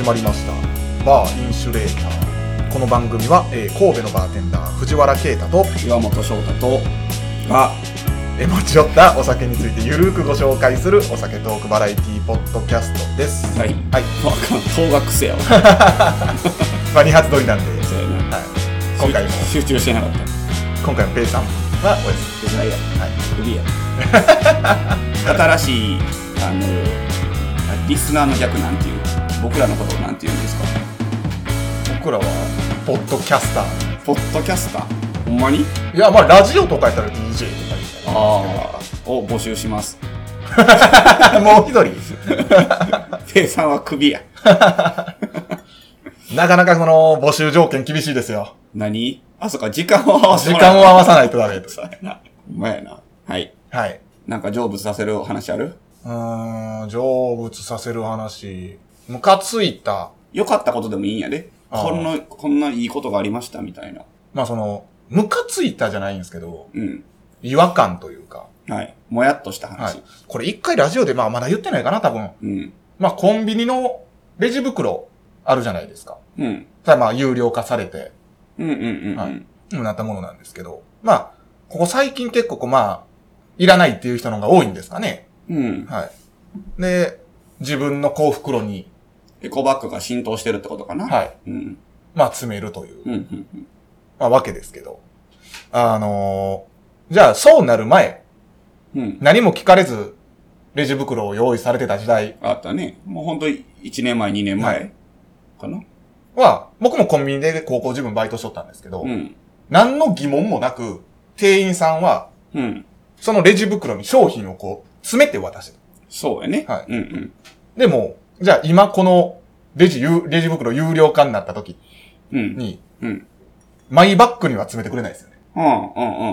始まりました。バーインシュレーター。この番組は、えー神戸のバーテンダー藤原啓太と岩本翔太とがえー持ち寄ったお酒についてゆるくご紹介するお酒トークバラエティポッドキャストです。はい。はい、わかん当学生やわ。まあ、2発撮りなんで、はい、今回も。集中してなかった。今回もペイさんはお休み手伝い。やはい。クビや。新しいあのリスナーの逆なんていう僕らのことをなんて言うんですか？僕らはポッドキャスター。ポッドキャスター？ほんまに？いやまあラジオとかやったら DJ とか言ったら。ああを募集します。もう一人？ペイさんはクビや。なかなかその募集条件厳しいですよ。何？あそっか。時間を合わせ時間を合わさないとダメです。そうやな。ほんまやな。はい。はい。なんか成仏させる話ある？うーん成仏させる話ムカついた良かったことでもいいんやで。こんな、こんないいことがありましたみたいな。まあそのムカついたじゃないんですけどうん。違和感というかはい。もやっとしたは話。いこれ一回ラジオでまあまだ言ってないかな多分うん。まあコンビニのレジ袋あるじゃないですかうん。それはまあ有料化されてうんうんうんうん。はいなったものなんですけどまあここ最近結構こうまあいらないっていう人の方が多いんですかねうん。はい。で、自分の幸袋に、エコバッグが浸透してるってことかな。はい。うん。まあ、詰めるという、うんうんうん。まあ、わけですけど。あのーじゃあ、そうなる前、うん。何も聞かれず、レジ袋を用意されてた時代あったね。もうほんと1年前、2年は前かな。は、僕もコンビニで高校自分バイトしとったんですけど、うん。何の疑問もなく、店員さんは、うん。そのレジ袋に商品をこう、詰めて渡してた。そうやね。はいうんうん。でも、じゃあ今この、レジ有、レジ袋有料化になった時うん。に、うん。マイバッグには詰めてくれないですよね。うんう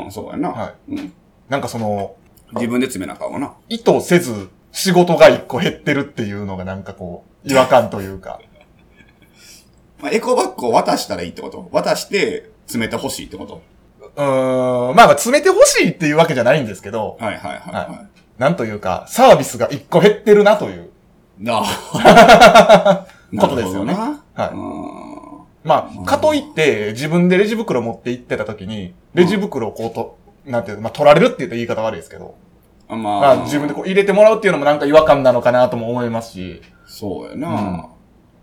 んうん。そうやな。はうん。なんかその、自分で詰めなあかんわな。意図せず仕事が一個減ってるっていうのがなんかこう、違和感というか。まあ、エコバッグを渡したらいいってこと？渡して詰めてほしいってこと？うーん、まあまあ詰めてほしいっていうわけじゃないんですけど、はいはいはいははなんというか、サービスが一個減ってるなという。い。なあ。ことですよねはいうんまあ、かといって自分でレジ袋持って行ってた時に、レジ袋をこうと、なんていうの、まあ取られるって言ったら言い方悪いですけど、ままあ自分でこう入れてもらうっていうのもなんか違和感なのかなとも思いますし、そうやな、うん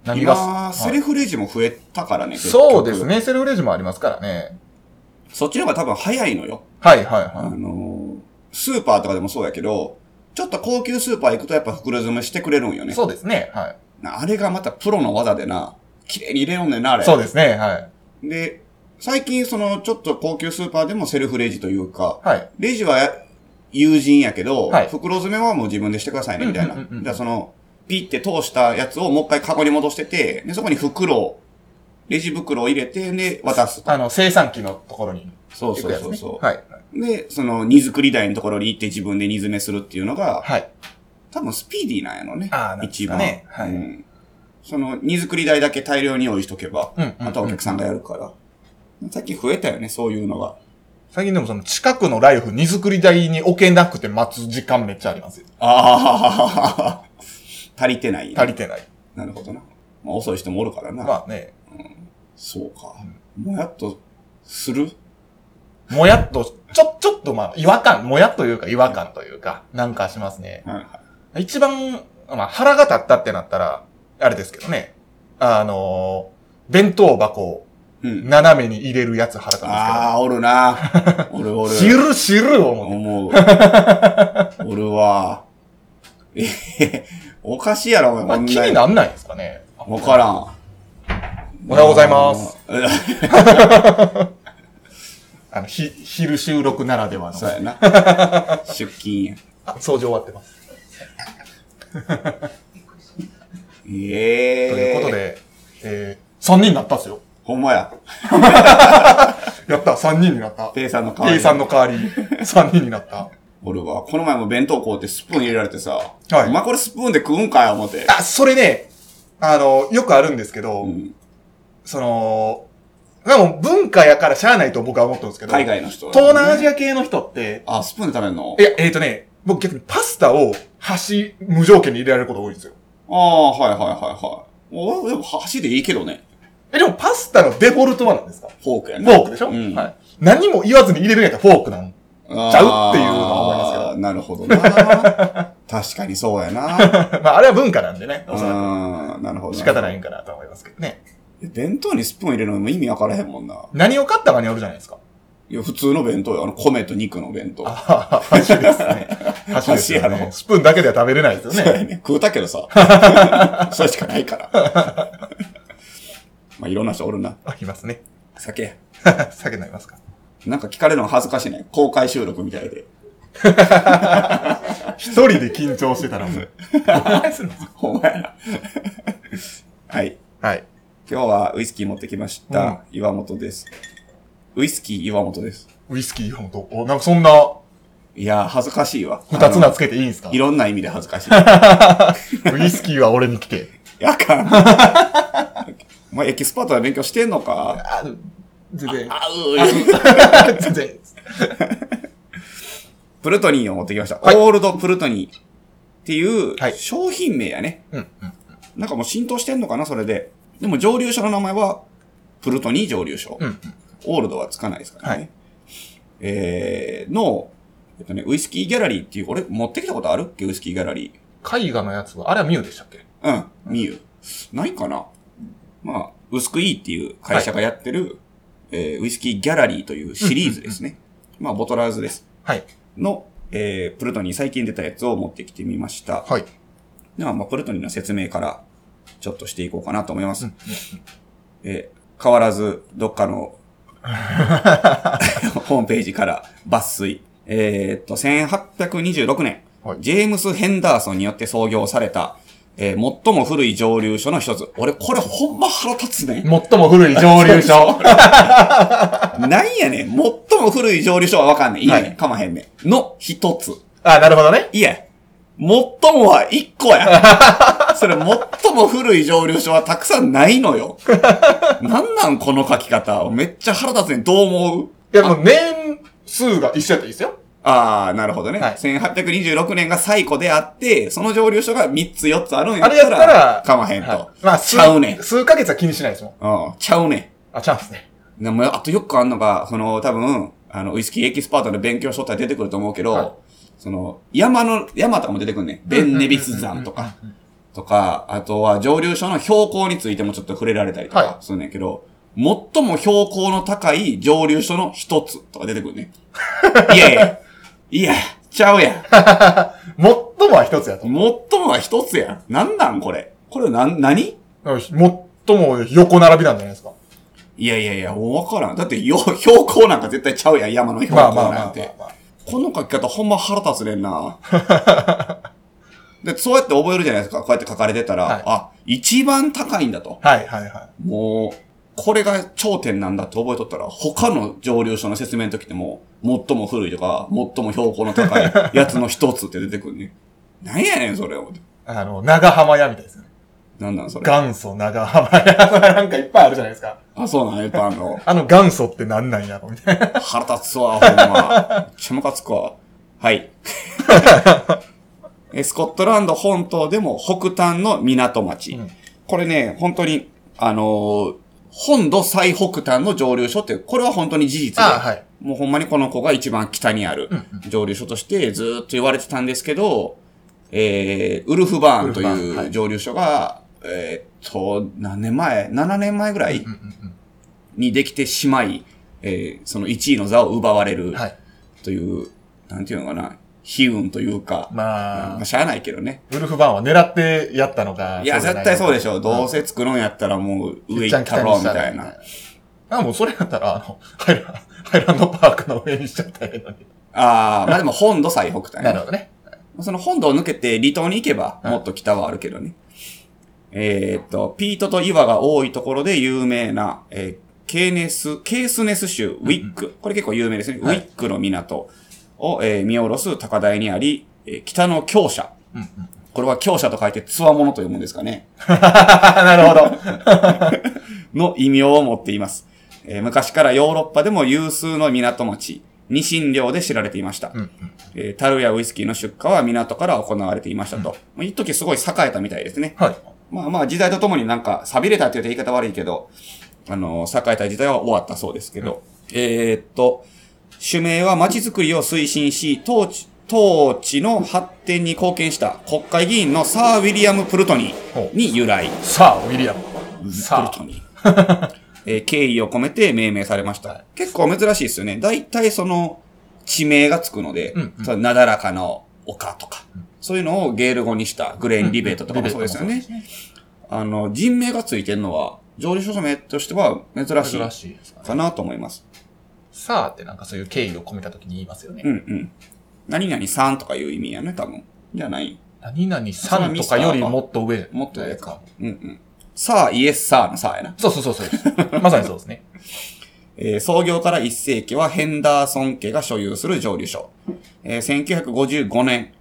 何が、今、はいセルフレジも増えたからね。そうです。ね、セルフレジもありますからね。そっちの方が多分早いのよ。はいはいあはい。のー、スーパーとかでもそうやけど、ちょっと高級スーパー行くとやっぱ袋詰めしてくれるんよね。そうですね、はい。なあれがまたプロの技でな、綺麗に入れよんねんな、あれ。そうですね、はい。で、最近その、ちょっと高級スーパーでもセルフレジというか、はい。レジは友人やけど、はい袋詰めはもう自分でしてくださいね、みたいな。じゃあその、ピッて通したやつをもう一回カゴに戻してて、で、そこに袋を、レジ袋を入れて、で、渡すと。あの、生産機のところにそうそう。そうそう。はい。で、その、荷造り台のところに行って自分で荷詰めするっていうのが、はい。多分スピーディーなんやろね。あーなんです一番。かねはいうん。その、荷造り台だけ大量に用意しとけば、うんうんうんあとはお客さんがやるから。最近増えたよね、そういうのが。最近でもその近くのライフ荷造り台に置けなくて待つ時間めっちゃありますよ。ああ、足りてない、足りてない。なるほどな。まあ、遅い人もおるからな。まあね、そうか。もやっとするもやっと、ちょ、ちょっとまあ、違和感、もやっというか違和感というか、なんかしますね。一番、まあ腹が立ったってなったら、あれですけどね。あのー弁当箱をうん。斜めに入れるやつ腹立つああ、おるな。おるおる。知る知る思って。思う。おるわ。えおかしいやろ、お前。ま気になんないんですかね。わからん。おはようございます。え。あの、ひ、昼収録ならではの。そうやな。出勤や。あ、掃除終わってます。ええということ。で、えー、3人になったんですよ。ほんまや。やった、3人になった。ペイさんの代わり A さんの代わり、3人になった。俺は、この前も弁当買うてスプーン入れられてさ、はいお前これスプーンで食うんかい思って。あ、それね、あの、よくあるんですけど、うんその、でも文化やからしゃあないと僕は思ってるんですけど、海外の人、東南アジア系の人って、あ、スプーンで食べるの？いや、えっ、とね、僕逆にパスタを箸無条件に入れられることが多いんですよ。ああ、はいはいはいはおでも箸でいいけどね。え、でもパスタのデフォルトは何ですか？フォークやね。フォークでしょ、うんはい。何も言わずに入れるんやったらフォークなん。ちゃうっていうのは思いますけどなるほどな。確かにそうやな。まあ、あれは文化なんでね、おそらうん、なるほど。く仕方ないんかなと思いますけどね。弁当にスプーン入れるのも意味わからへんもんな。何を買ったかによるじゃないですか。いや、普通の弁当よ。あの、米と肉の弁当。あ箸ですね。箸ですよ。ねスプーンだけでは食べれないですよね。そうやね。食うたけどさ。それしかないから。まあ、いろんな人おるな。あ、いますね。酒。酒飲みますかなんか聞かれるの恥ずかしいね。公開収録みたいで。一人で緊張してたらもう。何するんですかほんまやな。はい。はい。今日はウイスキー持ってきました。岩本です。ウイスキー岩本です。ウイスキーほんと、お、なんかそんな、いやー、恥ずかしいわ。二つ名つけけていいんですか？いろんな意味で恥ずかしい。ウイスキーは俺に聞け。やかん。お前エキスパートで勉強してんのか？あ、全然、あう全然。プルトニーを持ってきました。はいオールドプルトニーっていうはい商品名やね。うん、うん。なんかもう浸透してんのかな、それで。でも蒸留所の名前は、プルトニー蒸留所。うん、うん。オールドはつかないですからね。はいえー、の、えっとね、ウイスキーギャラリーっていう、俺持ってきたことある？っけウイスキーギャラリ絵画のやつは、あれはミュウでしたっけ？ー。うん、ミユ。ないかな？まあ、ウスクイーっていう会社がやってる、えーウイスキーギャラリーというシリーズですね。まあ、ボトラーズです。はい。の、えー、プルトニー最近出たやつを持ってきてみました。はい。では、まあ、プルトニーの説明から、ちょっとしていこうかなと思います。うんえー変わらず、どっかの、ホームページから抜粋。えーっと、1826年、はいジェームス・ヘンダーソンによって創業された、えー最も古い蒸留所の一つ。俺、これほんま腹立つね。最も古い蒸留所？なんやねん。最も古い蒸留所はわかんねん。いいね。はいかまへんねん。の一つ。あ、なるほどね。いや、最もは一個や。それ、最も古い蒸留所はたくさんないのよ。なんなんこの書き方。めっちゃ腹立つねん。どう思う？いや、もう年数が一緒やったらいいですよ。ああ、なるほどね。はい1826年が最古であって、その蒸留所が3つ4つあるんやあれやったら、ったら、かまへんと。はいまあ、ちゃうねん。数ヶ月は気にしないですもん。うん、ちゃうねあ、チャンスね。ん。でも、あとよくあんのが、その、多分、あの、ウイスキーエキスパートで勉強しとったら出てくると思うけど、はいその、山の、山とかも出てくるねん。ベンネビス山とか。とか、あとは蒸留所の標高についてもちょっと触れられたりとはかするんだけど、最も標高の高い蒸留所の一つとか出てくるね。いやいや、いや、ちゃうやん。最もは一つやと。最もは一つやん。なんなんこれ？これなん、何？最も横並びなんじゃないですか。いやいやいや、わからん。だってよ、標高なんか絶対ちゃうやん、山の標まあまあまあまあ高なんて。まあ。この書き方ほんま腹立つねんな。で、そうやって覚えるじゃないですか。こうやって書かれてたら、はいあ、一番高いんだと。はいはいはもう、これが頂点なんだって覚えとったら、他の蒸留所の説明の時でも、最も古いとか、最も標高の高いやつの一つって出てくるね。なんやねん、それ。思ってい。あの、長浜屋みたいですよね。なんなん、それ。元祖長浜屋。なんかいっぱいあるじゃないですか。あ、そうなんやっぱあの、あの元祖ってなんなんやろみたいな。腹立つわ、ほんま。めっちゃムカつくわ。はい。えスコットランド本島でも北端の港町。うんこれね、本当に、あのー本土最北端の蒸留所って、これは本当に事実で、あはい。もうほんまにこの子が一番北にあるうん蒸留所としてずーっと言われてたんですけど、えー、ウルフバーンとウルフバーンはいいう蒸留所が、えーっと、何年前 ?7 年前ぐらいにできてしまい、えー、その1位の座を奪われるうん。はい。という、なんていうのかな、悲運というか、まあまあ、、しゃあないけどね。ウルフバーンは狙ってやったのか。いや、絶対そうでしょ。どうせせ作るんやったらもう上行ったろ、みたいな。。あ、もうそれやったら、あの、ハイランハイランドパークの上にしちゃったらいいのに。ああ、まあでも本土最北端ね。なるほどね。その本土を抜けて離島に行けば、はいもっと北はあるけどね。えーっと、ピートと岩が多いところで有名な、えーケーネス、ケースネス州ウィック。これ結構有名ですね。はいウィックの港を、えー見下ろす高台にあり、えー北の強者。うんうん。これは強者と書いて、つわものと読むんですかね。なるほど。の異名を持っています。えー昔からヨーロッパでも有数の港町、ニシン漁で知られていました。うんうん。えー樽やウイスキーの出荷は港から行われていましたと。まあ一時すごい栄えたみたいですね。はい。まあまあ時代とともになんか錆びれたって言うと言い方悪いけど、あの、栄えた時代は終わったそうですけど、えーっと、主名は街づくりを推進し、統治、統治の発展に貢献した国会議員のサー・ウィリアム・プルトニーに由来。さあ、ウィリアム。プルさトニー。えー敬意を込めて命名されました。結構珍しいですよね。大体その、地名がつくので、うんうんなだらかの丘とか、そういうのをゲール語にしたグレーンリベートとかもそうですよね。あの、人名がついてるのは、上流書名としては珍しい珍しいですかね。かなと思います。さあってなんかそういう敬意を込めた時に言いますよね。うんうん。何々さんとかいう意味やね、多分。じゃない。何々さんとかよりもっと上。もっと上かか。。うんうん。さあ、イエスさあのさあやな。そうそうそうそう。まさにそうですね。えー創業から1世紀はヘンダーソン家が所有する蒸留所。えー1955年。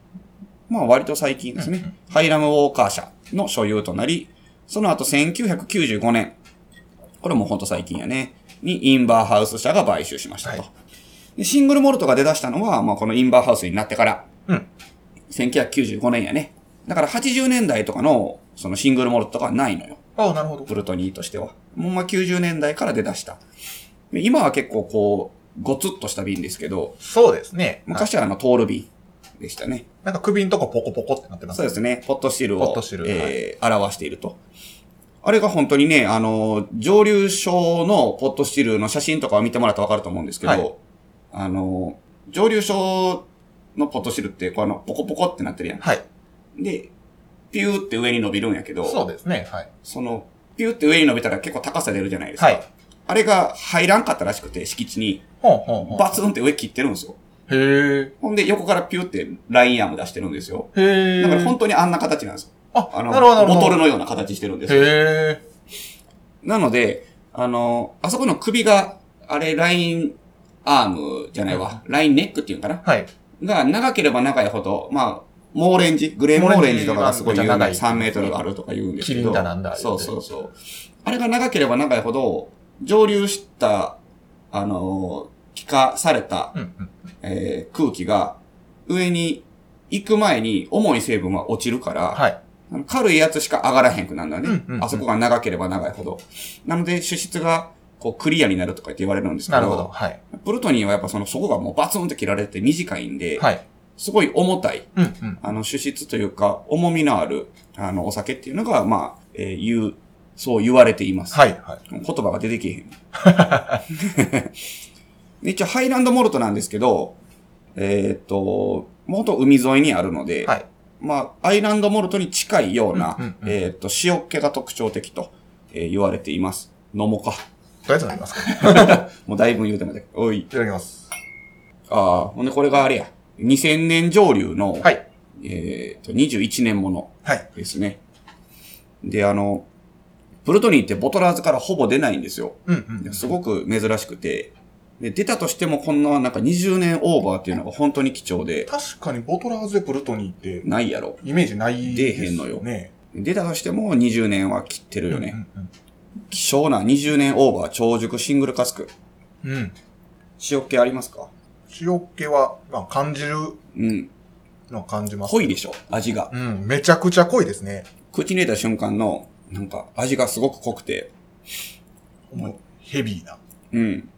まあ割と最近ですね。ハイラムウォーカー社の所有となり、その後1995年。これもほんと最近やね。にインバーハウス社が買収しましたと。はいでシングルモルトが出だしたのは、まあこのインバーハウスになってから。うん。1995年やね。だから80年代とかの、そのシングルモルトとかはないのよ。ああ、なるほど。プルトニーとしては。もうまあ90年代から出だした。で今は結構こう、ごつっとした瓶ですけど、そうですね。昔はあの、トール瓶でしたね。なんか首んとこポコポコってなってますそうですね。ポットシルを、ポットシルえー表していると。あれが本当にね、あの、蒸留所のポットシルの写真とかを見てもらったらわかると思うんですけど、はいあの、蒸留所のポットシルって、こうあの、ポコポコってなってるやん。はい。で、ピューって上に伸びるんやけど、そうですね。はい。その、ピューって上に伸びたら結構高さ出るじゃないですか。はい。あれが入らんかったらしくて、敷地に、ほんほんほん。バツンって上切ってるんですよ。へえ。ほんで、横からピューってラインアーム出してるんですよ。へえ。だから本当にあんな形なんですよ。あ、あの、なるほど。ボトルのような形してるんですよ。へえ。なので、あの、あそこの首が、あれ、ラインアームじゃないわ。ラインネックっていうのかなはい。が長ければ長いほど、まあ、モーレンジ、グレーモーレンジとかがすごい有名モーレンジは3メートルあるとか言うんですけど。キリンだなんだそうそうそう。あれが長ければ長いほど、蒸留した、あの、気化された、うんうん。えー空気が上に行く前に重い成分は落ちるから、はい。軽いやつしか上がらへんくなるんだね、うんうんうんあそこが長ければ長いほど。なので、主質がこうクリアになるとかって言われるんですけど、なるほど。はい。プルトニーはやっぱその、そこがもうバツンって切られて短いんで、はい。すごい重たい、うんうん。あの、主質というか、重みのある、あの、お酒っていうのが、まあ、えー言う、そう言われています。はい。はい。言葉が出てけえへん。で一応、ハイランドモルトなんですけど、えーっと、もっと海沿いにあるので、はい。まあ、アイランドモルトに近いような、うんうんうんえーっと、塩っ気が特徴的と、えー言われています。飲もうか。とりあえず飲みますか？もうだいぶ言うてまで。おい。いただきます。ああ、ほんでこれがあれや。2000年上流の、はい。えーっと、21年ものはい。ですね。で、あの、プルトニーってボトラーズからほぼ出ないんですよ。うんうん。すごく珍しくて、で出たとしてもこんななんか20年オーバーっていうのが本当に貴重で、確かにボトラーズでプルトニーって、ないやろ。イメージない出えへんのよね。出たとしても20年は切ってるよね。うん希少な20年オーバー超熟シングルカスク。うん。うん。塩っ気ありますか？塩気は、まあ、感じるうん。のは感じます。濃いでしょ？味が。うん。めちゃくちゃ濃いですね。口に入れた瞬間の、なんか味がすごく濃くて、もうヘビーな。うん。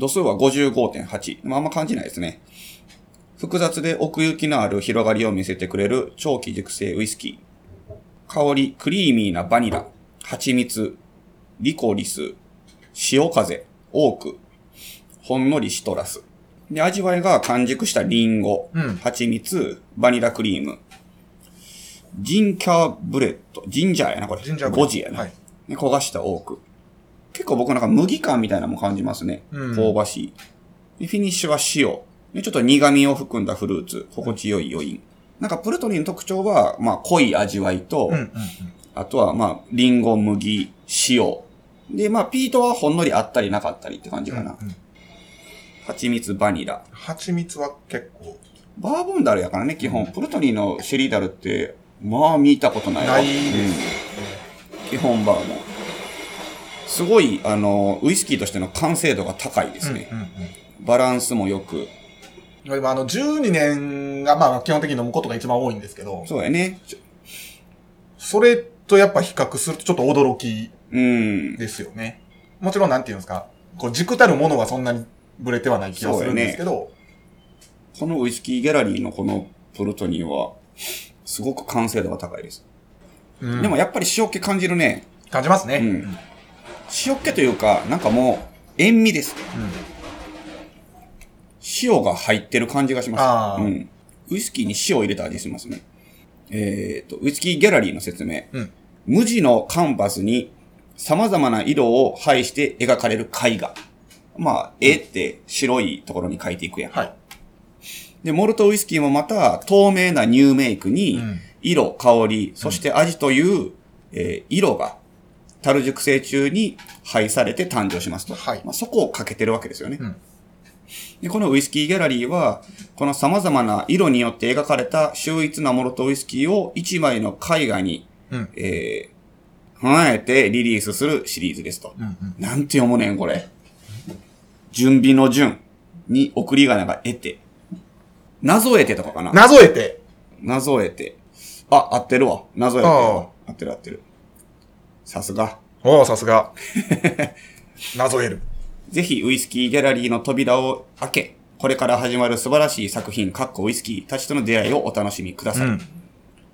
度数は55.8。まああんま感じないですね。複雑で奥行きのある広がりを見せてくれる長期熟成ウイスキー。香り、クリーミーなバニラ、蜂蜜、リコリス、潮風、オーク、ほんのりシトラス。で、味わいが完熟したリンゴ、うん蜂蜜、バニラクリーム、ジンキャーブレッド、ジンジャーやな、これ。ジンジャーブレッド誤字やな。はいで焦がしたオーク。結構僕なんか麦感みたいなのも感じますね。うん香ばしい。でフィニッシュは塩。でちょっと苦味を含んだフルーツ。心地よい余韻。なんかプルトニーの特徴は、まあ濃い味わいと、うんうんうん。あとはまあリンゴ、麦、塩。で、まあピートはほんのりあったりなかったりって感じかな。うんうん蜂蜜、バニラ。蜂蜜は結構バーボンダルやからね、基本。プルトニーのシェリーダルって、まあ見たことないわ。ないですうん基本バーボン。すごい、あの、ウイスキーとしての完成度が高いですね。うんうんバランスもよく。うん。でもあの、12年がまあ基本的に飲むことが一番多いんですけど、そうやね。それとやっぱ比較するとちょっと驚きうん。ですよね。もちろんなんていうんですか、こう軸たるものはそんなにブレてはない気がするんですけど、このウイスキーギャラリーのこのプルトニーは、すごく完成度が高いです。うんでもやっぱり塩気感じるね。感じますね。うん。塩気というか、なんかもう、塩味です。塩が入ってる感じがします。うん。ウイスキーに塩を入れた味しますね。えっ、と、ウイスキーギャラリーの説明。うん無地のカンバスに様々な色を配して描かれる絵画。まあ、絵って白いところに描いていくやん。はい。で、モルトウイスキーもまた透明なニューメイクにうん、色、香り、そして味という、えー色が、樽熟成中に配されて誕生しますと。はいまあ、そこをかけてるわけですよね。うんで、このウイスキーギャラリーは、この様々な色によって描かれた秀逸なモルトウイスキーを一枚の絵画に、うんえー、踏えてリリースするシリーズですと。うんうんなんて読むねん、これ。準備の順に送り仮名が得て。なぞえてとかかななぞえて、なぞえて。あ、合ってるわ。なぞえて。合ってる合ってる。さすが。おおさすが。なぞえる。ぜひウイスキーギャラリーの扉を開け、これから始まる素晴らしい作品、かっこウイスキーたちとの出会いをお楽しみください。うん。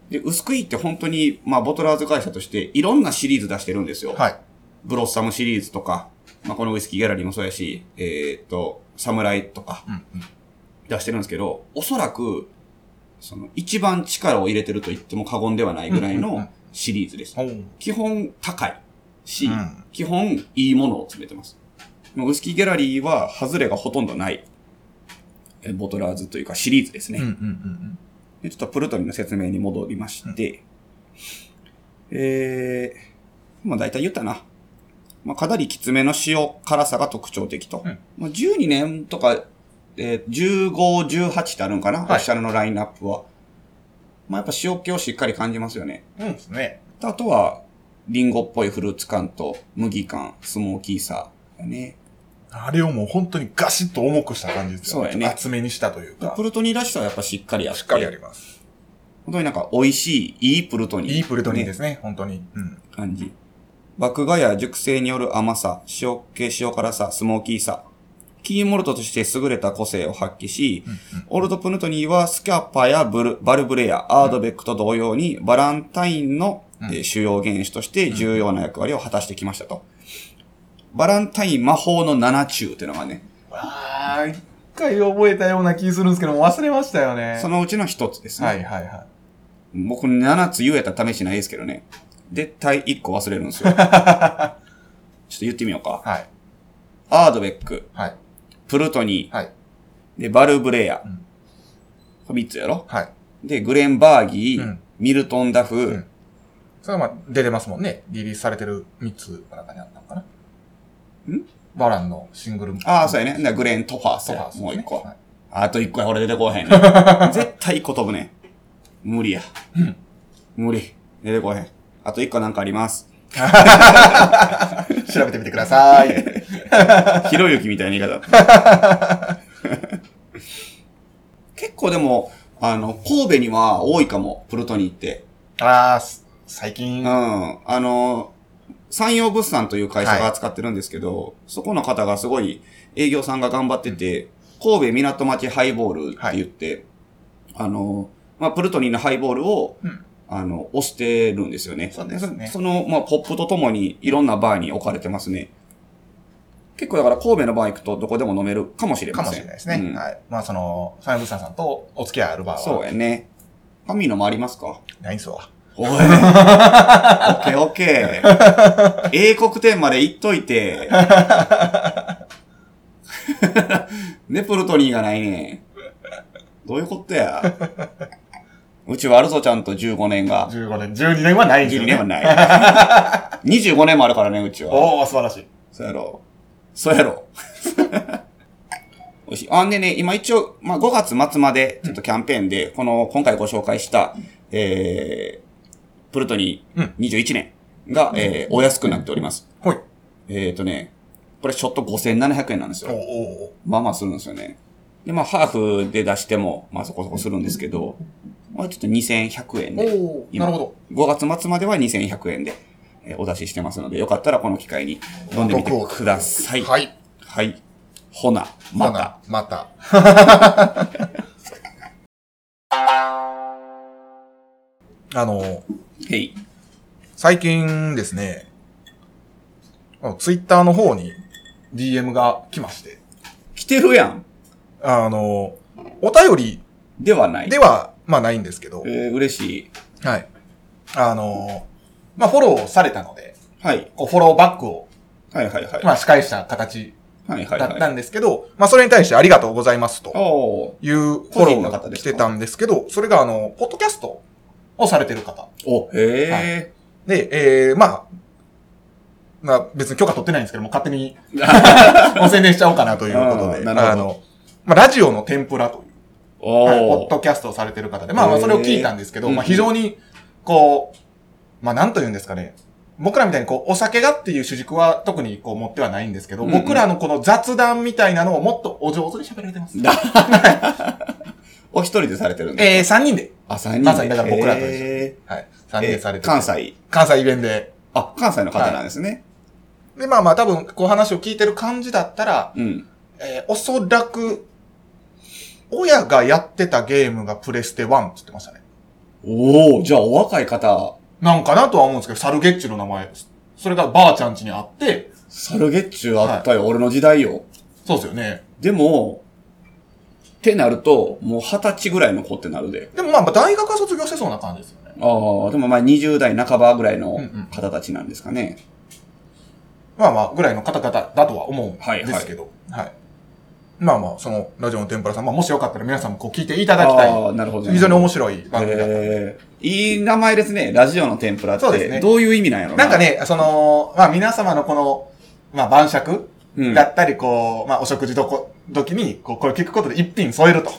で、ウスクイって本当に、まあ、ボトラーズ会社としていろんなシリーズ出してるんですよ。はい。ブロッサムシリーズとか、まあ、このウイスキーギャラリーもそうやし、えーっと、サムライとかうんうん。出してるんですけど、おそらく、その、一番力を入れてると言っても過言ではないぐらいのうんうんうんシリーズです。基本高いし、うん基本いいものを詰めてます。ウイスキーギャラリーは、外れがほとんどない、えボトラーズというかシリーズですね。うんうんうんでちょっとプルトニーの説明に戻りまして、えー、まあ大体言ったな。まあかなりきつめの塩辛さが特徴的と。うんまあ12年とか、えー、15、18ってあるんかな、はいオフィシャルのラインナップは。まあやっぱ塩気をしっかり感じますよね。うん。うんですね。あとは、リンゴっぽいフルーツ感と麦感、スモーキーさやね。あれをもう本当にガシッと重くした感じですよそうやね厚めにしたというかプ。ルトニーらしさはやっぱしっかりあって。しっかりあります。本当になんか美味しい、いいプルトニー。いいプルトニーでねすね、本当に。うん。感じ。麦芽や熟成による甘さ、塩気、塩辛さ、スモーキーさ。キーモルトとして優れた個性を発揮し、オールドプルトニーはスキャッパやブルバルブレア、アードベックと同様にバランタインの、うんえー主要原種として重要な役割を果たしてきましたと。バランタイン魔法の七中っていうのがね、ああ、一回覚えたような気するんですけども忘れましたよね。そのうちの一つですね。はいはいはい。僕7つ言えた試しないですけどね。絶対1個忘れるんですよ。ちょっと言ってみようか。はい。アードベック、はい。プルトニはい。ー、で、バルブレア。うんこれ3つやろ？はい。で、グレンバーギー、うんミルトンダフ、んそれはまあ、出てますもんね。リリースされてる3つの中にあったのかな。ん？バランのシングル。ああ、そうやね。でグレントファースソファやもう1個。はいあと1個や、俺出てこうへん、ね。絶対1個飛ぶね。無理や。うん無理。出てこうへん。あと1個なんかあります。調べてみてください。ひろゆきみたいな言い方。結構でも、あの、神戸には多いかも、プルトニーって。ああ、す最近。うん。あの、山陽物産という会社が扱ってるんですけど、そこの方がすごい営業さんが頑張ってて、神戸港町ハイボールって言って、あの、まあ、プルトニーのハイボールを、うんあの、押してるんですよね。そうですねその、まあ、ポップとともにいろんなバーに置かれてますね。結構だから神戸のバー行くとどこでも飲めるかもしれかません。もしれないですね。うんはい。まあ、その、サイブサンさんとお付き合いあるバーは。そうやね。ファミのもありますか？ないんすわ。おい。オッケーオッケー。英国店まで行っといて。ね、プルトニーがないね。どういうことや？うちはあるぞ、ちゃんと15年が。15年、12年はないんですよ12ね。年はない。25年もあるからね、うちは。おー、素晴らしい。そうやろ。そうやろ。美味しい。あんでね、今一応、まあ、5月末まで、ちょっとキャンペーンで、この、今回ご紹介した、えー、プルトニうんー21年が、えー、お安くなっております。ほい。えーとね、これショット5700円なんですよ。まあまあするんですよね。で、まあ、ハーフで出しても、まあそこそこするんですけど、まあちょっと2100円で、おーなるほど。5月末までは2100円で、えーお出ししてますので、よかったらこの機会に飲んでみてください。はい。はい。ほな、また。また。あの、へい。最近ですね、ツイッターの方に DM が来まして、来てるやん。あの、お便りではない。では、まあないんですけど、えー、嬉しい。はい。あの、まあフォローされたので、はい。こうフォローバックを、はいはいはい。まあ仕返した形はいはいはい。だったんですけど、まあそれに対してありがとうございますというフォ個ローが来てたんですけど、それがあの、ポッドキャストをされてる方。お、へで、えー、まあ、まあ別に許可取ってないんですけども、勝手にお宣伝しちゃおうかなということで、あの、まあラジオの天ぷらという、はい、ポッー。ドキャストをされてる方で、まあまあそれを聞いたんですけど、まあ非常に、こう、まあなんと言うんですかね。僕らみたいにこう、お酒がっていう主軸は特にこう持ってはないんですけど、うんうん僕らのこの雑談みたいなのをもっとお上手に喋られてます。お一人でされてるんで。えー、3人で。あ、三人で。まさにだから僕らと一緒へはい。ー3人でされてて関。西。関西弁で。あ、関西の方なんですね。で、まあまあ多分、こう話を聞いてる感じだったら、うん。えーおそらく、親がやってたゲームがプレステ1って言ってましたね。おー、じゃあお若い方、なんかなとは思うんですけど、サルゲッチュの名前。それがばあちゃん家にあって、サルゲッチュあったよ、俺の時代よ。そうですよね。でも、ってなると、もう二十歳ぐらいの子ってなるで。でもまあまあ大学は卒業してそうな感じですよね。ああ、でもまあ20代半ばぐらいの方たちなんですかね。まあまあ、ぐらいの方々だとは思うんですけど。はい。まあまあ、その、ラジオの天ぷらさん、まあもしよかったら皆さんもこう聞いていただきたい。ああ、なるほど、ね。非常に面白い番組だった。えー、いい名前ですね。ラジオの天ぷらって。そうですねどういう意味なんやろなんか、ね、その、まあ皆様のこの、まあ晩酌うん、だったり、こう、まあお食事どこ、時に、こう、これ聞くことで一品添えると。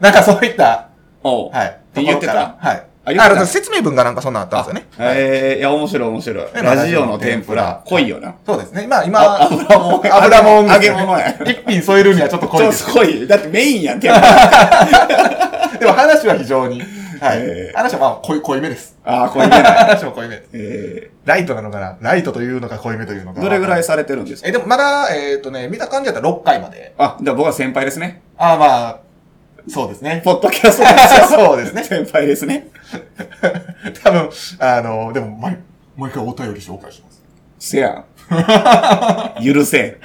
なんかそういった、おうはい。て言ってたはい。あ言ってたあ説明文がなんかそんなんあったんですよね。はいええいや、面白い面白い。ラジオの天ぷらラ。濃いよな。そうですね。まあ今、あ油もん。油もん揚げ物や。一品添えるにはちょっと濃いですそう、。濃い。だってメインやん、天ぷら。でも話は非常に、はい。えー話はまあ濃い、濃いめです。ああ、濃いめ。話も濃いめです。えライトなのかな？ライトというのか濃いめというのか。ーどれぐらいいされてるんですか？え、でもまだ、えっ、とね、見た感じだったら6回まで。あ、じゃあ僕は先輩ですね。ああ、まあ、そうですね。ポッドキャストですよそうですね。先輩ですね。多分、あの、でも、まもう一回お便り紹介します。せやん。許せん。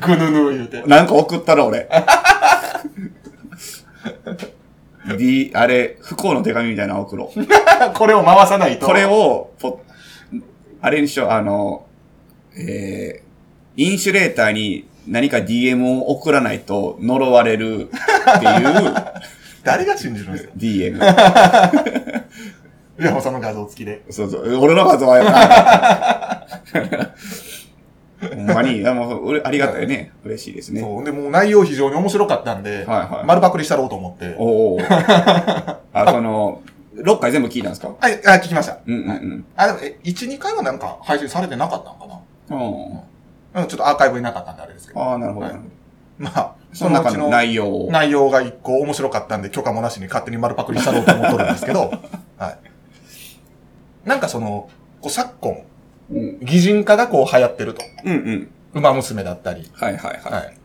ぐぬぬ言うて。なんか送ったら俺。D、あれ、不幸の手紙みたいなの送ろう。これを回さないと。これを、ポあれにしよう、あの、えー、インシュレーターに何か DM を送らないと呪われるっていう 誰が信じるんですか？DM。いや、その画像付きで。そうそう、俺の画像はやな。ほんまに、いやもうありがたいね。嬉しいですね。そう。で、もう内容非常に面白かったんで、はいはい丸パクリしたろうと思って。おお。あ、その、6回全部聞いたんですか？はい、あ、聞きました。うんうんうん。あ、でも、え、1、2回はなんか配信されてなかったのかな？うんうん、ちょっとアーカイブになかったんであれですけど。ああ、なるほど。はいまあ、その中の内容を。内容が一個面白かったんで、許可もなしに勝手に丸パクリしたろうと思っとるんですけど、はい。なんかその、こう昨今、うん擬人化がこう流行ってると。うんうん。馬娘だったり。はいはいはい。はい。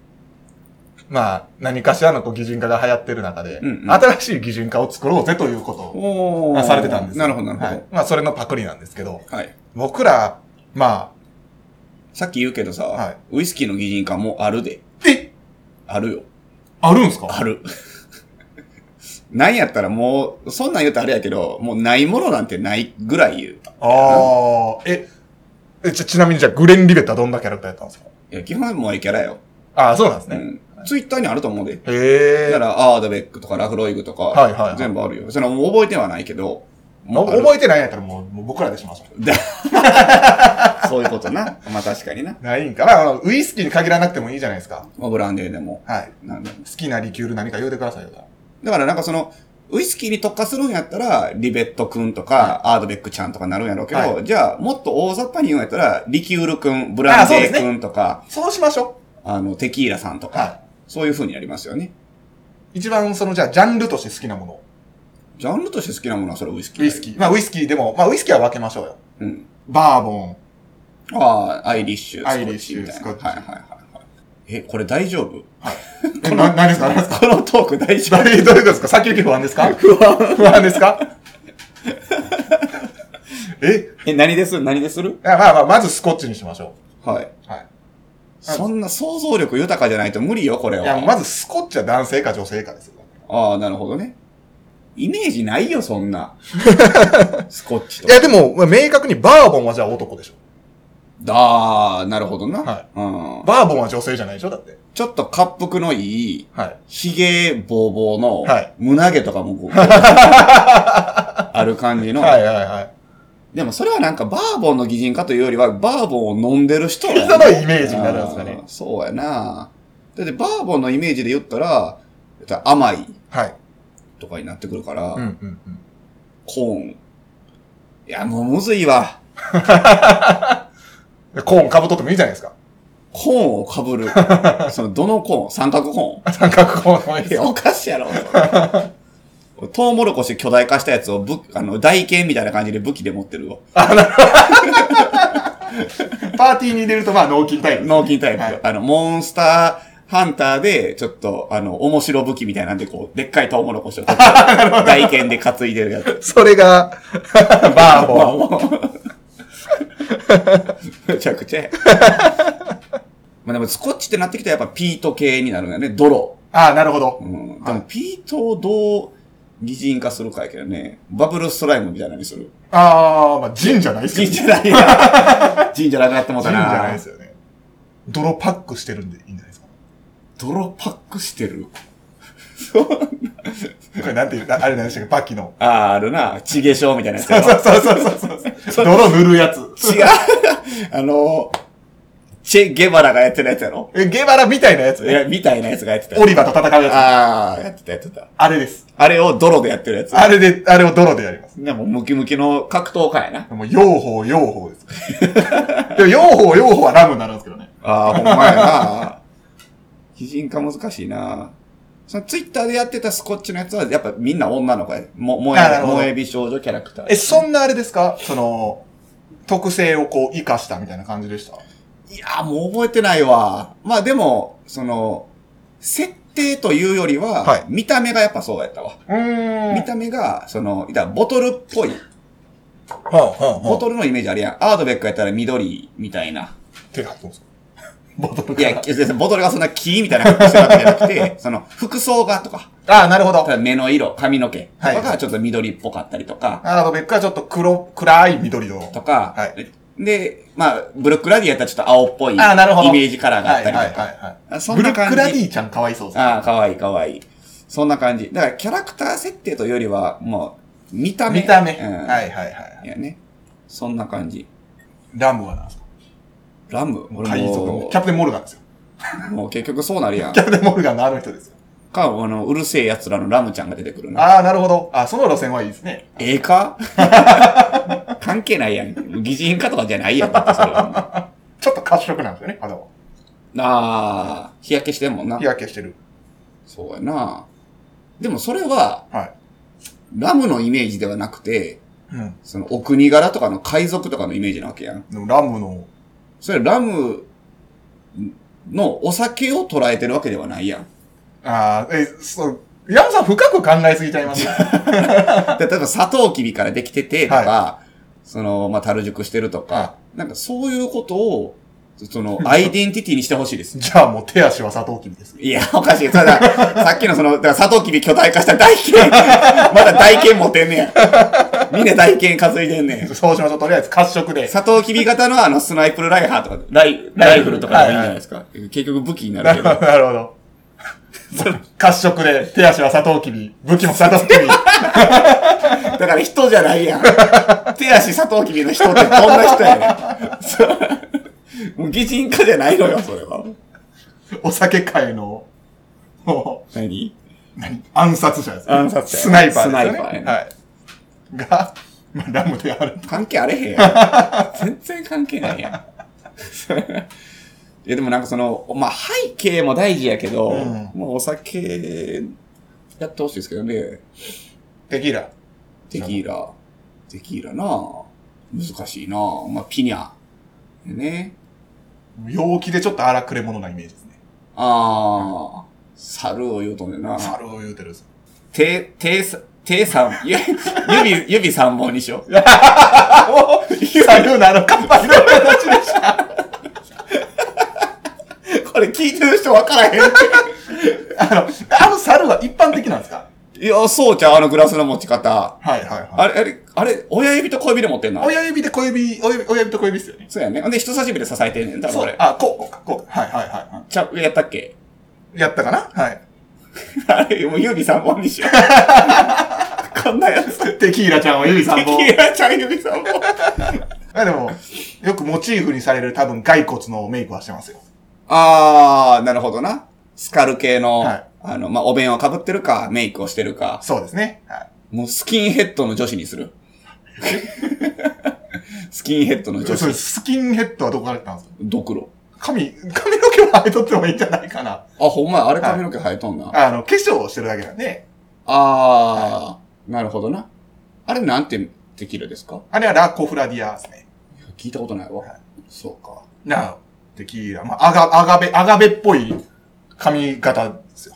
まあ、何かしらのこう擬人化が流行ってる中で、うんうん新しい擬人化を作ろうぜということをされてたんですよなるほどなるほど。はい。まあ、それのパクリなんですけど、はい。僕ら、まさっき言うけどさ、はいウイスキーの擬人化もあるで。あ、え？あるよ。あるんすか？ある。なんやったらもう、そんなん言うとあれやけど、もうないものなんてないぐらい言う。ああ、え、え、ち、ちなみにじゃあ、グレン・リベットはどんなキャラクターやったんですか？いや、基本もういいキャラよ。ああ、そうなんですね。うん。ツイッターにあると思うで。へえ。だから、アードベックとかラフロイグとか、はいはいはい全部あるよ。それはもう覚えてはないけど、覚えてないんやったらもうもう僕らでしましょう。そういうことな。まあ確かにな。ないんか。まあウイスキーに限らなくてもいいじゃないですか。まあブランデーでも。はい。なんで好きなリキュール何か言うてくださいよ。だからなんかその、ウイスキーに特化するんやったら、リベットくんとか、アードベックちゃんとかなるんやろうけど、はじゃあ、もっと大雑把に言うんやったら、リキュールくん、ブランデーくんとか、そうしましょあの、テキーラさんとう。か、はそういう風になりますよね。い。一番その、じゃあ、ジャンルとして好きなもの。ジャンルとして好きなものはそれウイスキー。ウイスキー。まあウイスキーでも、まあウイスキーは分けましょうよ。うん。バーボン。ああ、アイリッシュ、アイリッシュスコッチはいはいはいはい。え、これ大丈夫？え、な、何ですか？何ですか？このトーク大丈夫？誰どういうことですか？先行き不安ですか？不安。不安ですか？え？え、何です？何でする？いやまあまあ、まずスコッチにしましょはい。う。はい。そんな想像力豊かじゃないと無理よ、これは。いや、まずスコッチは男性か女性かですよ。ああ、なるほどね。イメージないよ、そんな。スコッチとい。や、でも、まあ明確にバーボンはじゃあ男でしょ。ああ、なるほどな。はいうん。バーボンは女性じゃないでしょだって。ちょっと滑腹のいい、はい。髭ぼうぼうのはい、胸毛とかもこう、ある感じの。はいはいはい。でもそれはなんかバーボンの擬人化というよりは、バーボンを飲んでる人や人 のイメージになるんですかねあーそうやな。だってバーボンのイメージで言ったら、言ったら甘いはい。とかになってくるから、うんうんうん。コーン。いや、もうむずいわ。で コーンかぶとってもいいじゃないですか。コーンをかぶる。その、どのコーン？三角コーン？三角コーンもいいおかしいやろ。トウモロコシ巨大化したやつを武、あの、台剣みたいな感じで武器で持ってるわ。パーティーに入れると、まあ、脳筋タイプ。脳筋タイプ。はいあの、モンスターハンターで、ちょっと、あの、面白武器みたいなんで、こう、でっかいトウモロコシを取って、台剣で担いでるやつ。それが、バーボン。めちゃくちゃや。まあでも、スコッチってなってきたらやっぱピート系になるんだよね。泥。ああ、なるほどう。ん。でも、ピートをどう擬人化するかやけどね。バブルストライムみたいなのにする。ああ、まあ、ジンじゃないですジンよ。じゃないや。ジンじゃなくなってもうジンじたな。ゃないですよね。泥パックしてるんでいいんじゃないですか。泥パックしてる。これなんていう、ああれなんでしたっけ？パッキの。ああ、あるな。地下症みたいなやつそう。そうそうそうそう。泥塗るやつ。違う。あの、チェ・ゲバラがやってるやつやろえ、ゲバラみたいなやつ？ね。いや、みたいなやつがやってた。オリバと戦うやつ。ああ、やってたやってた。あれです。あれを泥でやってるやつ。あれで、あれを泥でやります。でも、ムキムキの格闘家やな。もう、養蜂、養蜂です。でも、養蜂、養蜂はラムになるんですけどね。ああ、ほんまやな。擬人化難しいな。そのツイッターでやってたスコッチのやつは、やっぱみんな女の子や。も、萌え、萌え美少女キャラクター。え、そんなあれですか？その、特性をこう、活かしたみたいな感じでした？いや、もう覚えてないわ。まあでも、その、設定というよりは、はい見た目がやっぱそうやったわ。見た目が、その、いたらボトルっぽい。はあ、はボトルのイメージあるやん。アードベックやったら緑みたいな。手が入ってますボトルいや、が。別にボトルがそんな木みたいな格好してるわけじゃなくて、その、服装がとか、ああ、なるほど。目の色、髪の毛とかはいがちょっと緑っぽかったりとか、アードベックはちょっと黒、暗い緑の。とか、はいで、まあ、ブルックラディやったらちょっと青っぽいイメあーなるほどージカラーがあはいはいったりとか。はいはい。あそブルッんな感じ。クラディちゃん可愛そうですね。ああ、かわいいかわいい。そんな感じ。だからキャラクター設定というよりは、もう、見た目。見た目。うん。はいはいはい。いやね。そんな感じ。ラムはなんですか？ラム俺海賊のもキャプテンモルガンですよ。う、もう結局そうなるやんキ。ャプテンモルガンのあの人ですよ。か、あの、うるせえ奴らのラムちゃんが出てくるな。ああ、なるほど。あその路線はいいですね。ええか？関係ないやん。擬人化とかじゃないやん。ちょっと褐色なんですよね、肌は。ああ、日焼けしてんもんな日。焼けしてる。そうやな。でもそれは、はい。ラムのイメージではなくて、うん。そのお国柄とかの海賊とかのイメージなわけやん。でもラムの、それラムのお酒を捉えてるわけではないやん。ああ、え、そう、山さん深く考えすぎちゃいます？例えばサトウキビからできててとか、はその、まあ、樽熟してるとか、はなんかそういうことを、その、アイデンティティにしてほしいです。じゃあもう手足はサトウキビです。いや、おかしい。それだ、さっきのその、だからサトウキビ巨大化した大剣、まだ大剣持ってんねや。みんな大剣担いでんねん。そうしましょう。とりあえず褐色で。サトウキビ型のあのスナイプルライハーとか、ライ、ライフルとかでもいいんじゃないですか。結局武器になるけど。ど。なるほど。褐色で、手足はサトウキビ、武器もサトウキビ。だから人じゃないやん。手足サトウキビの人ってどんな人やねん。もう擬人化じゃないのよ、それは。お酒界の、も何う、何？暗殺者です、ね。暗殺者スナイパーですよね。スナイパーやねはい。が、まあ、ラムである。関係あれへんやん。全然関係ないやん。いや、でもなんかその、まあ、背景も大事やけど、うんまあ、お酒、やってほしいですけどね。テキーラ。テキーラ。テキーラな難しいなまあ、ピニャ。ね。陽気でちょっと荒くれ者なイメージですね。あー、猿を言うとんねんな。猿を言うてるんです。手、手さ、手三、ゆ指、指三本にしよう。猿なのかっぱの形でした。これ聞いてる人分からへん。あの、あの猿は一般的なんですか？いや、そうちゃう、あのグラスの持ち方。はいはいはい。あれ、あれ、あれ、親指と小指で持ってんの？親指で小指、親指親指と小指ですよね。そうやね。で、人差し指で支えてんねん、多。あ、こう、こうか、こう。はいはいはいはちゃう、やったっけ？い。やったかな？はい。あれ、もう指三本にしよう。こんなやつ。テキーラちゃんは指3本。テキーラちゃん指三本。あでも、よくモチーフにされる多分骸骨のメイクはしてますよ。あー、なるほどな。スカル系の、はいあの、まあ、お弁を被ってるか、メイクをしてるか。そうですね。はい。もうスキンヘッドの女子にする。スキンヘッドの女それ、子。スキンヘッドはどこから来たんですか？ドクロ。髪、髪の毛は生えとってもいいんじゃないかな。あ、ほんまやあれ髪の毛生えとんな。あの、化粧をしてるだけなんで、あー、なるほどな。あれなんてテキーラですか？あれはラ・コフラディアですね。聞いたことないわ。はいそうか。なあ、テキーラ。まあ、アガ、アガベ、アガベっぽい髪型ですよ。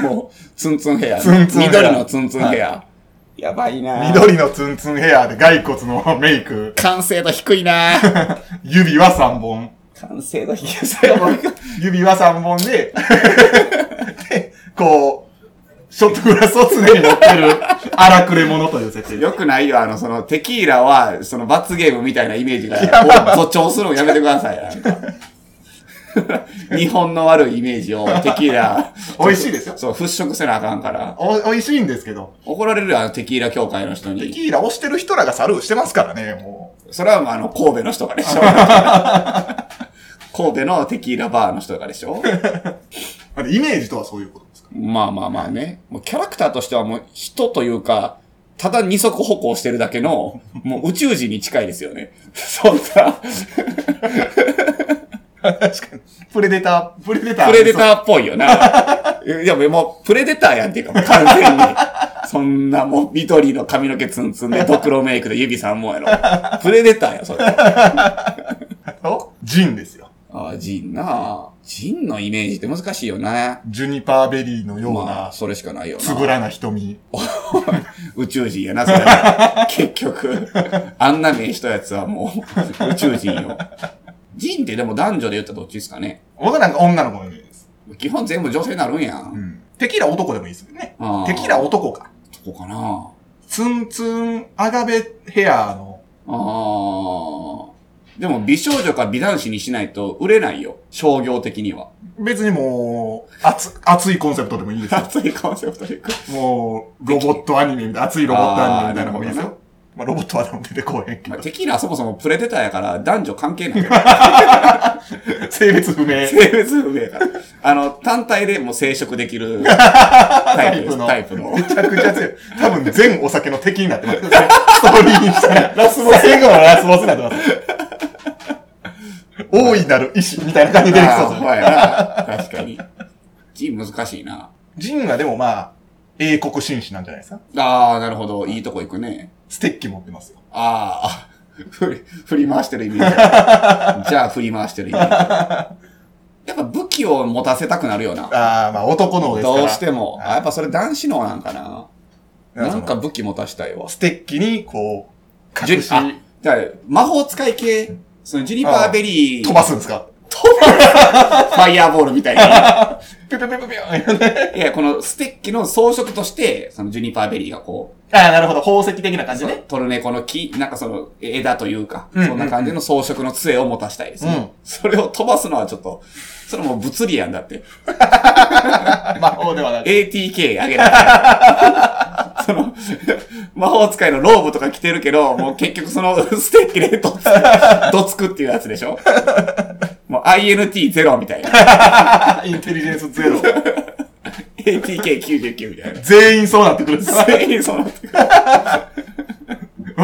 もう、ツンツンヘア。ツンツンヘア緑のツンツンヘア。やばいな緑のツンツンヘアで骸骨のメイク。完成度低いな 指は3本。完成度低い。指は3本で、で、こう、ショットグラスを常に持ってる荒くれ者という設定。よくないよ。あの、その、テキーラは、その、罰ゲームみたいなイメージが、やまあまあ誇張するのやめてください。なんか日本の悪いイメージをテキーラ、美味しいですよ。そう、払拭せなあかんから。お、美味しいんですけど、怒られるよ、あの、テキーラ協会の人に。テキーラ押してる人らがサルーしてますからね、もそれは、まあ、あの、神戸の人がでしょ。神戸のテキーラバーの人がでしょ う。イメージとはそういうことまあまあまあね。もうキャラクターとしてはもう人というか、ただ二足歩行してるだけの、もう宇宙人に近いですよね。そんな、確かに。プレデター、プレデター。プレデターっぽいよな。いや、もう、プレデターやんっていうか、もう完全に。そんなもう、緑の髪の毛ツンツンで、ドクロメイクで指三本やろ。プレデターや、それ。とジンですよ。ああ、ジンなジンのイメージって難しいよね。ジュニパーベリーのようまなあ、、それしかないよな。つぶらな瞳。宇宙人やな、それ。結局。あんな目したやつはもう、宇宙人よ。人ってでも男女で言ったらどっちですかね？僕なんか女の子のイメージです。基本全部女性になるんや。うんん。テキーラ男でもいいですよね。テキーラ男か。そこかなツンツン、アガベヘアの、ああ。でも美少女か美男子にしないと売れないよ。商業的には。別にもう、熱、熱いコンセプトでもいいですよ。熱いコンセプトでいく。もう、ロボットアニメみたいな、熱いロボットアニメみたいなのもいいですよ。まあ、ロボットはでも出てこうへんけどまあ、。テキーラはそもそもプレデターやから男女関係ないよ。性別不明。性別不明やから。あの、単体でもう生殖できるタイプです。タイプの。めちゃくちゃ強い。多分全お酒の敵になってますね。ストーリーにしたら、ラスボス、最後のラスボスになってます。大いなる意志みたいな感じで出てきそう。確かに。ジン難しいな。ジンはでもまあ、英国紳士なんじゃないですか。ああ、なるほど。いいとこ行くね。ステッキ持ってますよ。ああ、振り、振り回してるイメージ。じゃあ振り回してるイメージ。やっぱ武器を持たせたくなるよな。ああ、まあ男のですから。どうしても。はいあやっぱそれ男子のなんかな。なんか武器持たしたいわ。ステッキに、こう、隠し、じゃあ魔法使い系、そのジュニパーベリー、飛ばすんですか？ファイヤーボールみたいな。ぴょぴょぴょぴょぴょいや、このステッキの装飾として、そのジュニパーベリーがこう、ああ、なるほど。宝石的な感じね。トルネコの木、なんかその枝というか、うんそんな感じの装飾の杖を持たしたいですね。うんそれを飛ばすのはちょっと、それもう物理やんだって。魔法ではなく。ATK あげなきゃその、魔法使いのローブとか着てるけど、もう結局その ステッキでどつどつくっていうやつでしょ？もう INT0 みたいな。インテリジェンスゼロ。ATK99 みたいな。全員そうなってくるんです全員そうなってくる。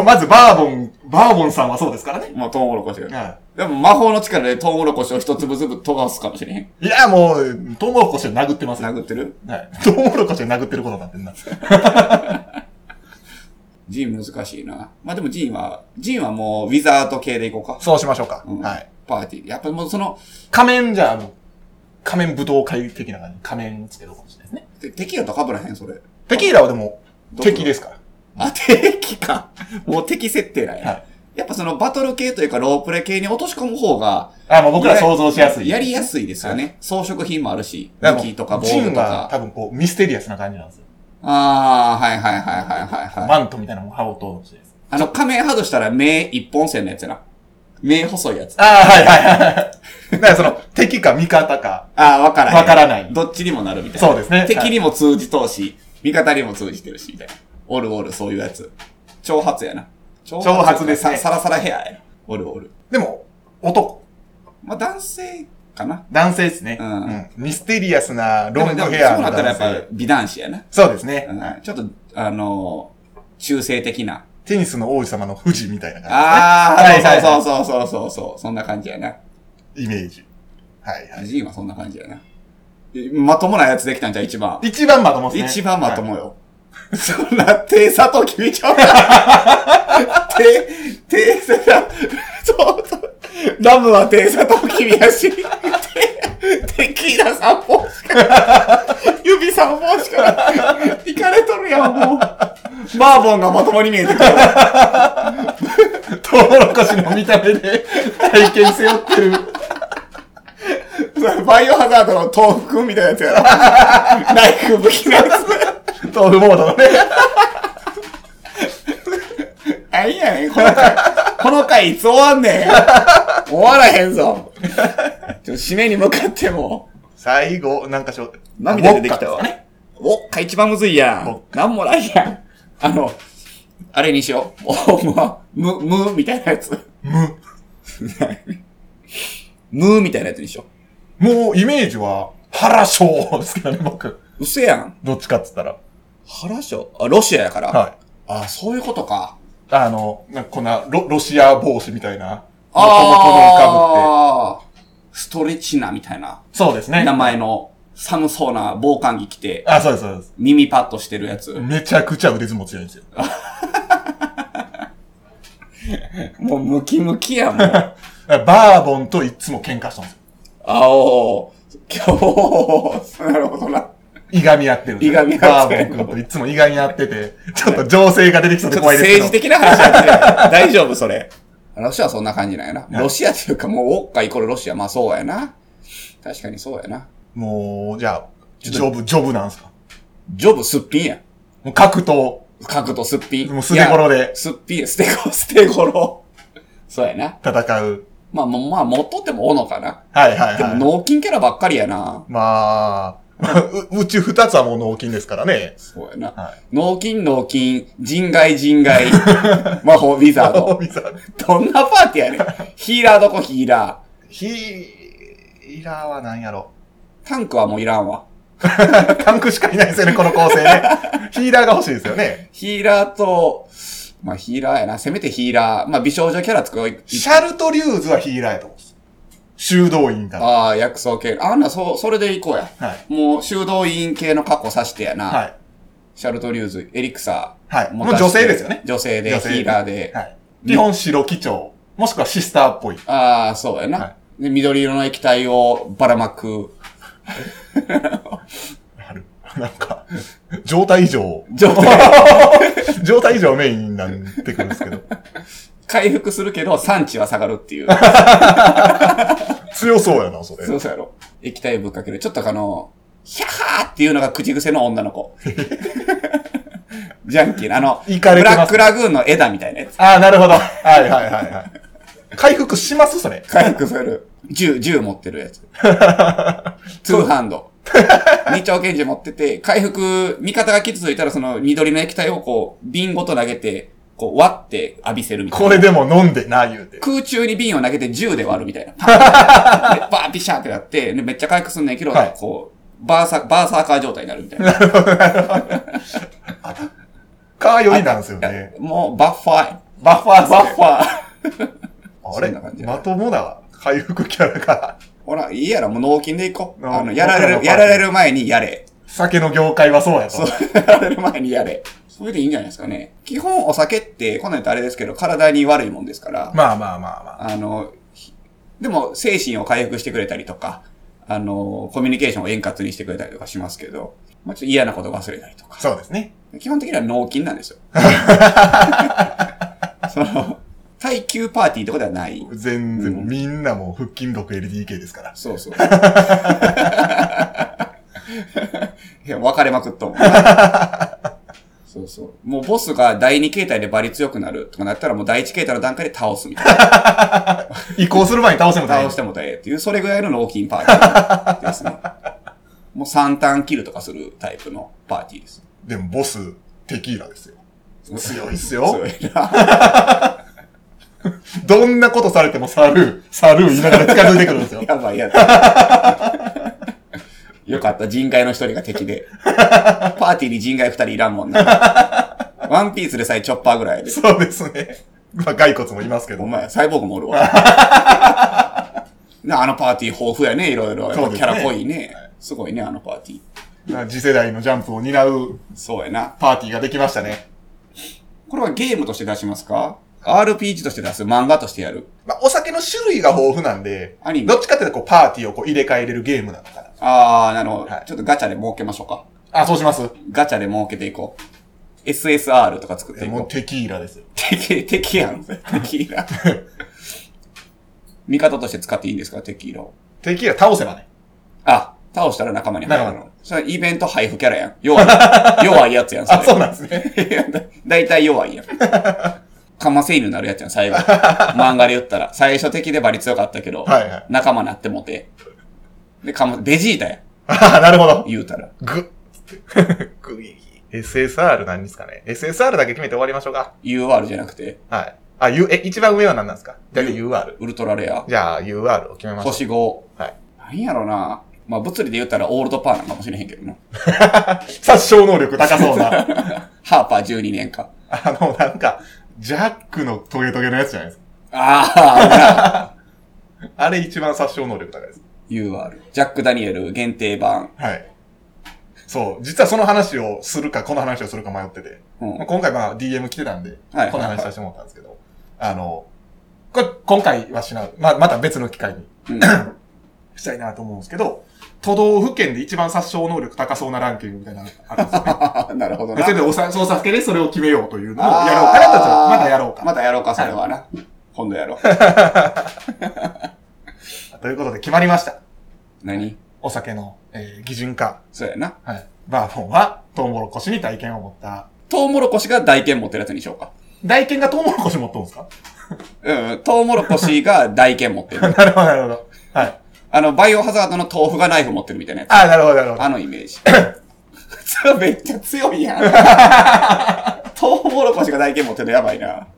まずバーボン、バーボンさんはそうですからね。もうトウモロコシが。はでも魔法の力でトウモロコシを一粒ずつ飛ばすかもしれへん。い。いや、もう、トウモロコシを殴ってますよ。殴ってる？はい。トウモロコシを殴ってることになってんな。難しいな。まあでもジンは、ジンはもうウィザード系でいこうか。そうしましょうか。うんはい。パーティー。やっぱもうその、仮面じゃあ、仮面武道会的な感じ。仮面つけるかもしれないですね。てテキーラと被らへん、それ。テキーラはでも、敵ですから。あ、敵か。もう敵設定なんや。はいやっぱそのバトル系というかロープレ系に落とし込む方が、あ、もう僕ら想像しやすい。やりやすいですよね。装飾品もあるし、武器とか防具とか。は多分こう、ミステリアスな感じなんですよ。ああ、はいはいはいはいはい、はい。マントみたいなのも羽織とうと。あの仮面外したら目一本線のやつやな。目細いやつ。ああ、はいはいはい。だからその、敵か味方か。ああ、わからへん。わからないどっちにもなるみたいな。そうですね敵にも通じ通し、味方にも通じてるし、みたいな。おるおる、そういうやつ。長髪やな。長長髪でさサラサラヘアやな。おるおる。でも、男。まあ、男性かな。男性ですね。うんミステリアスなロングヘアそうなの男ったらやっぱ性。美男子やな。そうですね。うんちょっと、あのー、中性的な。テニスの王子様の富士みたいな感ああ、はいはいはいそうそうそうそうそう。そんな感じやな。イメージ。はいはい。ジンはそんな感じやな。まともなやつできたんじゃう一番。一番まともですね。一番まとはいもよ。そんな、手佐藤君ちゃう手、手佐藤、そうそう。ラムは手佐藤君やし、テキーラ3本しか、指3本しか、いかれとるやん、もう。バーボンがまともに見えてくる。トウモロコシの見た目で体験背負ってる。バイオハザードの豆腐くんみたいなやつやろ。ナイフ武器のやつ。豆腐モードのね。あ、いいやねん、この回。この回いつ終わんねん。終わらへんぞ。ちょ締めに向かっても。最後、なんかしょ、涙出てきたわ。おっか一番むずいやおん。なんもないやん。あの、あれにしよう。お、ま、む、む、みたいなやつ。む。む、みたいなやつにしよもう、イメージは、原章ですけどね、僕。う。うせやん。どっちかっつったら。原章？あ、ロシアやから？はい。あ、そういうことか。あの、なんかこんなロ、ロシア帽子みたいな。あもともとの浮かぶって。あストレチナみたいなそうですね。名前の寒そうな防寒着着て、あ、そうです、そうです。耳パッドしてるやつ。めちゃくちゃ腕相撲強いんですよ。もうムキムキやもん。バーボンといつも喧嘩したんですよ。あおー。今日、なるほどな。いがみ合ってるんですよ。いがみ合ってるバーボン君といつもいがみ合ってて、ちょっと情勢が出てきそうで怖いですけど。政治的な話やって 大丈夫それ。ロシアはそんな感じなんやな。ロシアっていうかもう、ウォッカイコールロシア。まあそうやな。確かにそうやな。もう、じゃあ、ジョブ、ジョブなんですか？ジョブすっぴんや。もう格闘、角とすっぴん。もう捨て頃ですっぴん、捨て頃、捨て頃。そうやな。戦う。まあ、まあ、持っとってもおのかな。はいはいはい。でも、脳筋キャラばっかりやな。まあ、ううち二つはもう脳筋ですからね。そうやな。は脳筋、脳筋、人外、人外、魔法、ウィザード。い。どんなパーティーやねん。ヒーラーどこヒーラヒーラーは何やろ。ー。タンクはもういらんわ。タンクしかいないですよね、この構成ね。ヒーラーが欲しいですよね。ヒーラーと、まあヒーラーやな。せめてヒーラー。まあ美少女キャラ作ろう。シャルトリューズはヒーラーやと思うんです。修道院から。ああ、薬草系。あんな、そ、それでいこうや。はい。もう修道院系の格好さしてやな。はい。シャルトリューズ、エリクサー。はい。もう女性ですよね。女性で、ヒーラーで。はい。基本白基調。もしくはシスターっぽい。ああ、そうやな、はで。緑色の液体をばらまく。なんか、状態異常。状態、状態異常メインになってくるんですけど。回復するけど産地は下がるっていう。強そうやな、それ。そうそうやろ。液体ぶっかける。ちょっとあの、ヒャッハーっていうのが口癖の女の子。ジャンキーな、あの、ブラックラグーンの枝みたいなやつ。ああ、なるほど。はいはいはいはい。回復しますそれ。回復する。銃、銃持ってるやつ。ツーハンド。二丁拳銃持ってて、回復、味方が傷ついたらその緑の液体をこう、瓶ごと投げて、こう割って浴びせるみたいな。これでも飲んでな、言うて。空中に瓶を投げて銃で割るみたいな。バーンピシャーってなって、でめっちゃ回復すんねんけど、はいこう、バーサ、バーサーカー状態になるみたいな。かよりなんですよね。もう、バッファーや。バッファーバッファー。あれ？まともだ。回復キャラが。ほら、いいやろ、もう脳筋でいこう。ああの、やられる、やられる前にやれ。酒の業界はそうやと。そう、やられる前にやれ。それでいいんじゃないですかね。基本お酒って、こんなんあれですけど、体に悪いもんですから、まあまあまあまあ。あの、ひでも精神を回復してくれたりとか、あの、コミュニケーションを円滑にしてくれたりとかしますけど、まあ、ちょっと嫌なこと忘れたりとか。そうですね。基本的には脳筋なんですよ。その、耐久パーティーとかではない。全然、うんみんなもう腹筋 6LDK ですから。そうそう。いや、分かれまくっとんそうそう。もうボスが第2形態でバリ強くなるとかなったらもう第1形態の段階で倒すみたいな。移行する前に倒しても大変倒しても大変っていう、それぐらいの脳筋パーティーですね。もう3ターンキルとかするタイプのパーティーです。でもボス、テキーラですよ。強いっす強よ。いな。どんなことされてもサルー、サルー言いながら近づいてくるんですよ。やばいやつ。よかった、人外の一人が敵で。パーティーに人外二人いらんもんな。ワンピースでさえチョッパーぐらいで。そうですね。まあ、骸骨もいますけど。お前、サイボーグもおるわ。なあのパーティー豊富やね、いろいろ。そうねキャラ濃いね。すごいね、あのパーティー。次世代のジャンプを担うそうやな。パーティーができましたね。これはゲームとして出しますか？?RPG として出す漫画としてやるまあ、お酒の種類が豊富なんで、アニメどっちかっていうとこうパーティーをこう入れ替えれるゲームなのかな。あー、なるほど。はいちょっとガチャで儲けましょうか。あ、そうします？ガチャで儲けていこう。SSR とか作っていこう。もうテキーラですよ。敵、敵やん。テキーラ。味方として使っていいんですか？テキーラを。テキーラ倒せばね。あ、倒したら仲間に入る仲間の。それイベント配布キャラやん。弱い。弱いやつやん。あ、そうなんですね。いやだだいたい弱いやん。カマセイヌになるやつやん、最後。漫画で言ったら。最初敵でバリ強かったけど、はいはい仲間なってもて。で、カマ、ベジータやん。あなるほど。言うたら。ぐっ。ぐい。SSR 何ですかね ?SSR だけ決めて終わりましょうか。UR じゃなくて、はい。あ、U、え、一番上は何なんですか？じゃあ UR。ウルトラレア。じゃあ UR を決めましょう。星5。はい。何やろな。まあ、物理で言ったらオールドパーなんかもしれへんけどな。殺傷能力高そうな。ハーパー12年か。あの、なんか、ジャックのトゲトゲのやつじゃないですか。ああ、あれ一番殺傷能力高いです。UR。ジャック・ダニエル限定版。はい。そう。実はその話をするか、この話をするか迷ってて。うんまあ今回まあ DM 来てたんで、はいこの話させてもらったんですけど、あの、これ、今回はしない。ま、また別の機会にうん。したいなと思うんですけど、都道府県で一番殺傷能力高そうなランキングみたいなのがあるんですよね。なるほどな。それでおさ、捜査けでそれを決めようというのをやろうかなと、またやろうか。またやろうか、それはな。今度やろう。ということで決まりました。何？お酒の、えー、擬人化。そうやな。はい。バーボンは、トウモロコシに体験を持った。トウモロコシが大剣持ってるやつにしようか。大剣がトウモロコシ持っとんですか？うん、トウモロコシが大剣持ってる。なるほど、なるほど。はい。あの、バイオハザードの豆腐がナイフ持ってるみたいなやつ。あ、なるほど、なるほど。あのイメージ。それめっちゃ強いやん。トウモロコシが大剣持ってるのやばいな。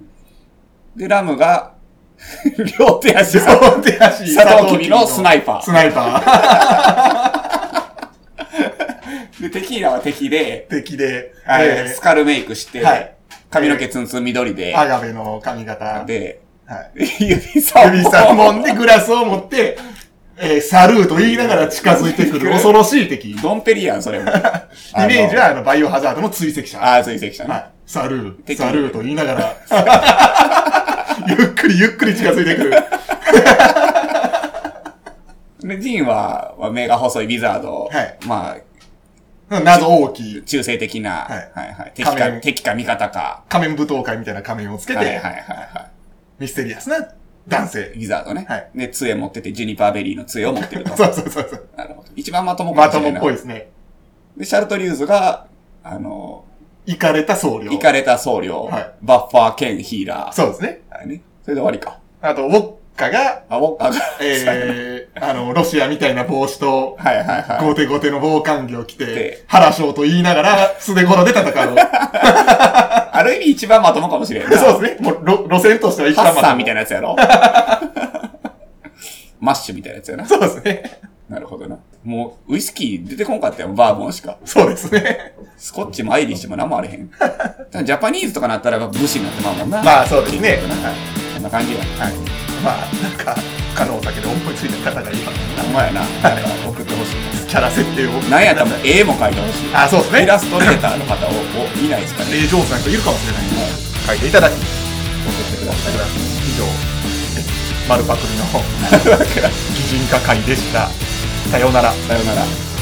で、ラムが、両手足さ、両手足サトウキビのスナイパースナイパ で、テキーラは敵で、ー。敵で、はいえスカルメイクして、はい髪の毛ツンツン緑で、ー、アガベの髪型。で、はい。指三指三本でグラスを持って、えー、サルーと言いながら近づいてくる 恐ろしい敵。イドンペリやん、それも。イメメージは、あの、バイオハザードの追跡者。ああ、追跡者ね。はい。サルー、敵サルーと言いながら、ゆっくりゆっくり近づいてくる。で、ジンは、まあ目が細いビザード。はいま謎大きいあ、中性的な、はいはいはい敵か、敵か味方か。仮面舞踏会みたいな仮面をつけて、はいはいはいはミステリアスな男性い。。ビザードね。はいで、杖持ってて、ジュニパーベリーの杖を持ってると。そうそうそうそう。なるほど。一番まともかまともっもない。ぽいですね。で、シャルトリューズが、あの、行かれた僧侶。イカれた僧侶、はいバッファー兼ヒーラー。そうですね。はいね。それで終わりか。あと、ウォッカが、あ、僕、あ、えー、あの、ロシアみたいな帽子と、はいはいはい。ゴテゴテの防寒着を着てで、原章と言いながら、素手頃で戦う。ある意味一番まともかもしれんな。そうですね。もう、路路線としては一番ハッサンみたいな。なやつやろ マッシュみたいなやつやな。そうですね。なるほどな。もう、ウイスキー出てこんかったよ、バーボンしか。そうですね。スコッチもアイリッシュも何もあれへん。ジャパニーズとかなったら武士になってまうもんな。まあ、そうですね。はい。そんな感じや。はい。まあ、なんか、可能酒で思いついた方がいいかな。ほんまやな。なんか送ってほしいです。キャラ設定を。なんやったらもう絵も描いてほしい。あ、そうですね。イラストレーターの方ををいないで。すかね。絵上手な人い。るかもしれない。んで、書い。てい。ただき、送ってください。以上、丸パクリの擬人化会でした。さようなら。さようなら。